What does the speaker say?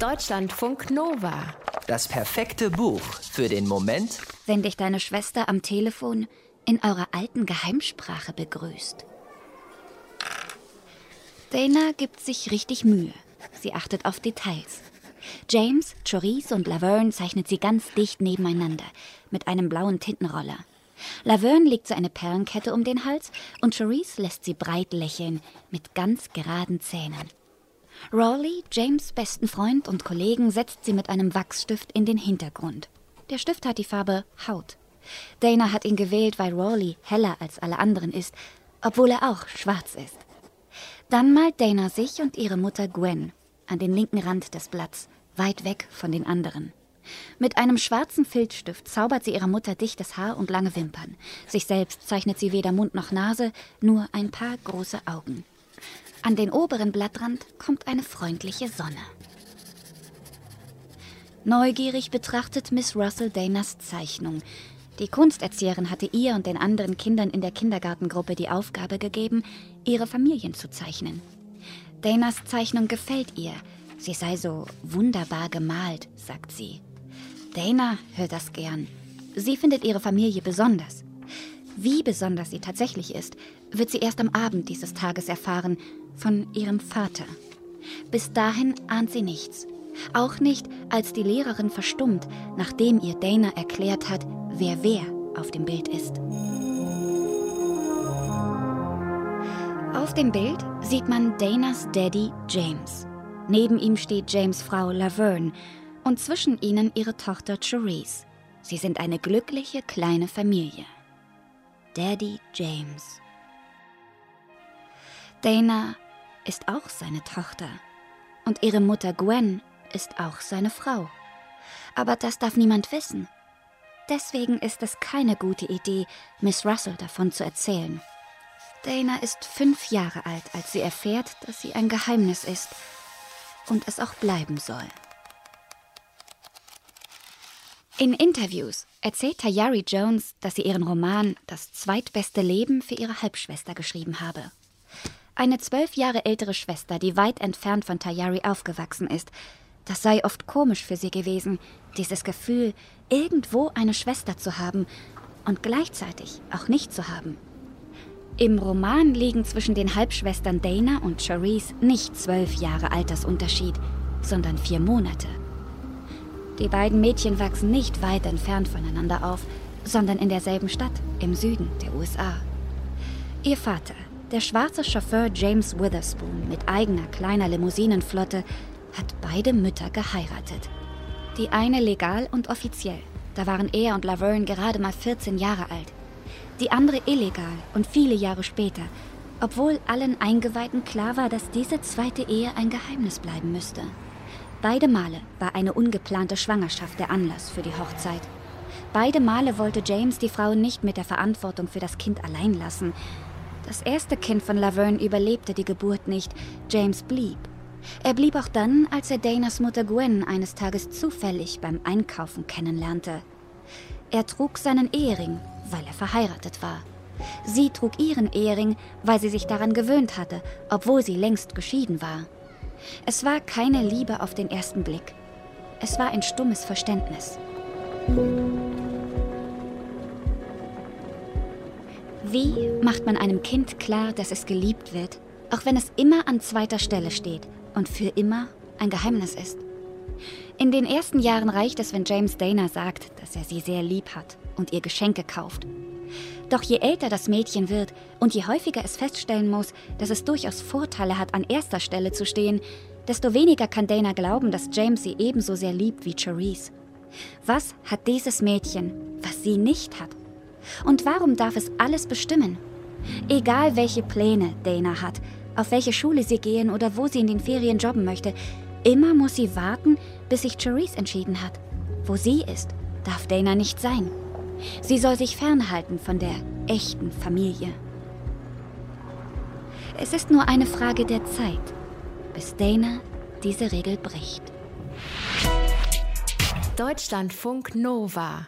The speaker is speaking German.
Deutschlandfunk Nova. Das perfekte Buch für den Moment, wenn dich deine Schwester am Telefon in eurer alten Geheimsprache begrüßt. Dana gibt sich richtig Mühe. Sie achtet auf Details. James, Chorice und Laverne zeichnet sie ganz dicht nebeneinander mit einem blauen Tintenroller. Laverne legt so eine Perlenkette um den Hals und Chorice lässt sie breit lächeln mit ganz geraden Zähnen. Rawley, James' besten Freund und Kollegen, setzt sie mit einem Wachsstift in den Hintergrund. Der Stift hat die Farbe Haut. Dana hat ihn gewählt, weil Rawley heller als alle anderen ist, obwohl er auch schwarz ist. Dann malt Dana sich und ihre Mutter Gwen an den linken Rand des Blatts, weit weg von den anderen. Mit einem schwarzen Filzstift zaubert sie ihrer Mutter dichtes Haar und lange Wimpern. Sich selbst zeichnet sie weder Mund noch Nase, nur ein paar große Augen. An den oberen Blattrand kommt eine freundliche Sonne. Neugierig betrachtet Miss Russell Danas Zeichnung. Die Kunsterzieherin hatte ihr und den anderen Kindern in der Kindergartengruppe die Aufgabe gegeben, ihre Familien zu zeichnen. Danas Zeichnung gefällt ihr. Sie sei so wunderbar gemalt, sagt sie. Dana hört das gern. Sie findet ihre Familie besonders. Wie besonders sie tatsächlich ist, wird sie erst am Abend dieses Tages erfahren, von ihrem Vater. Bis dahin ahnt sie nichts. Auch nicht, als die Lehrerin verstummt, nachdem ihr Dana erklärt hat, wer wer auf dem Bild ist. Auf dem Bild sieht man Danas Daddy James. Neben ihm steht James Frau Laverne und zwischen ihnen ihre Tochter Therese. Sie sind eine glückliche kleine Familie. Daddy James. Dana ist auch seine Tochter. Und ihre Mutter Gwen ist auch seine Frau. Aber das darf niemand wissen. Deswegen ist es keine gute Idee, Miss Russell davon zu erzählen. Dana ist fünf Jahre alt, als sie erfährt, dass sie ein Geheimnis ist und es auch bleiben soll. In Interviews erzählt Tayari Jones, dass sie ihren Roman Das zweitbeste Leben für ihre Halbschwester geschrieben habe. Eine zwölf Jahre ältere Schwester, die weit entfernt von Tayari aufgewachsen ist. Das sei oft komisch für sie gewesen, dieses Gefühl, irgendwo eine Schwester zu haben und gleichzeitig auch nicht zu haben. Im Roman liegen zwischen den Halbschwestern Dana und Charisse nicht zwölf Jahre Altersunterschied, sondern vier Monate. Die beiden Mädchen wachsen nicht weit entfernt voneinander auf, sondern in derselben Stadt im Süden der USA. Ihr Vater, der schwarze Chauffeur James Witherspoon mit eigener kleiner Limousinenflotte hat beide Mütter geheiratet. Die eine legal und offiziell. Da waren er und Laverne gerade mal 14 Jahre alt. Die andere illegal und viele Jahre später, obwohl allen Eingeweihten klar war, dass diese zweite Ehe ein Geheimnis bleiben müsste. Beide Male war eine ungeplante Schwangerschaft der Anlass für die Hochzeit. Beide Male wollte James die Frau nicht mit der Verantwortung für das Kind allein lassen. Das erste Kind von Laverne überlebte die Geburt nicht. James blieb. Er blieb auch dann, als er Danas Mutter Gwen eines Tages zufällig beim Einkaufen kennenlernte. Er trug seinen Ehering, weil er verheiratet war. Sie trug ihren Ehering, weil sie sich daran gewöhnt hatte, obwohl sie längst geschieden war. Es war keine Liebe auf den ersten Blick. Es war ein stummes Verständnis. Wie macht man einem Kind klar, dass es geliebt wird, auch wenn es immer an zweiter Stelle steht und für immer ein Geheimnis ist? In den ersten Jahren reicht es, wenn James Dana sagt, dass er sie sehr lieb hat und ihr Geschenke kauft. Doch je älter das Mädchen wird und je häufiger es feststellen muss, dass es durchaus Vorteile hat, an erster Stelle zu stehen, desto weniger kann Dana glauben, dass James sie ebenso sehr liebt wie Charisse. Was hat dieses Mädchen, was sie nicht hat? Und warum darf es alles bestimmen? Egal welche Pläne Dana hat, auf welche Schule sie gehen oder wo sie in den Ferien jobben möchte, immer muss sie warten, bis sich Charisse entschieden hat. Wo sie ist, darf Dana nicht sein. Sie soll sich fernhalten von der echten Familie. Es ist nur eine Frage der Zeit, bis Dana diese Regel bricht. Deutschlandfunk Nova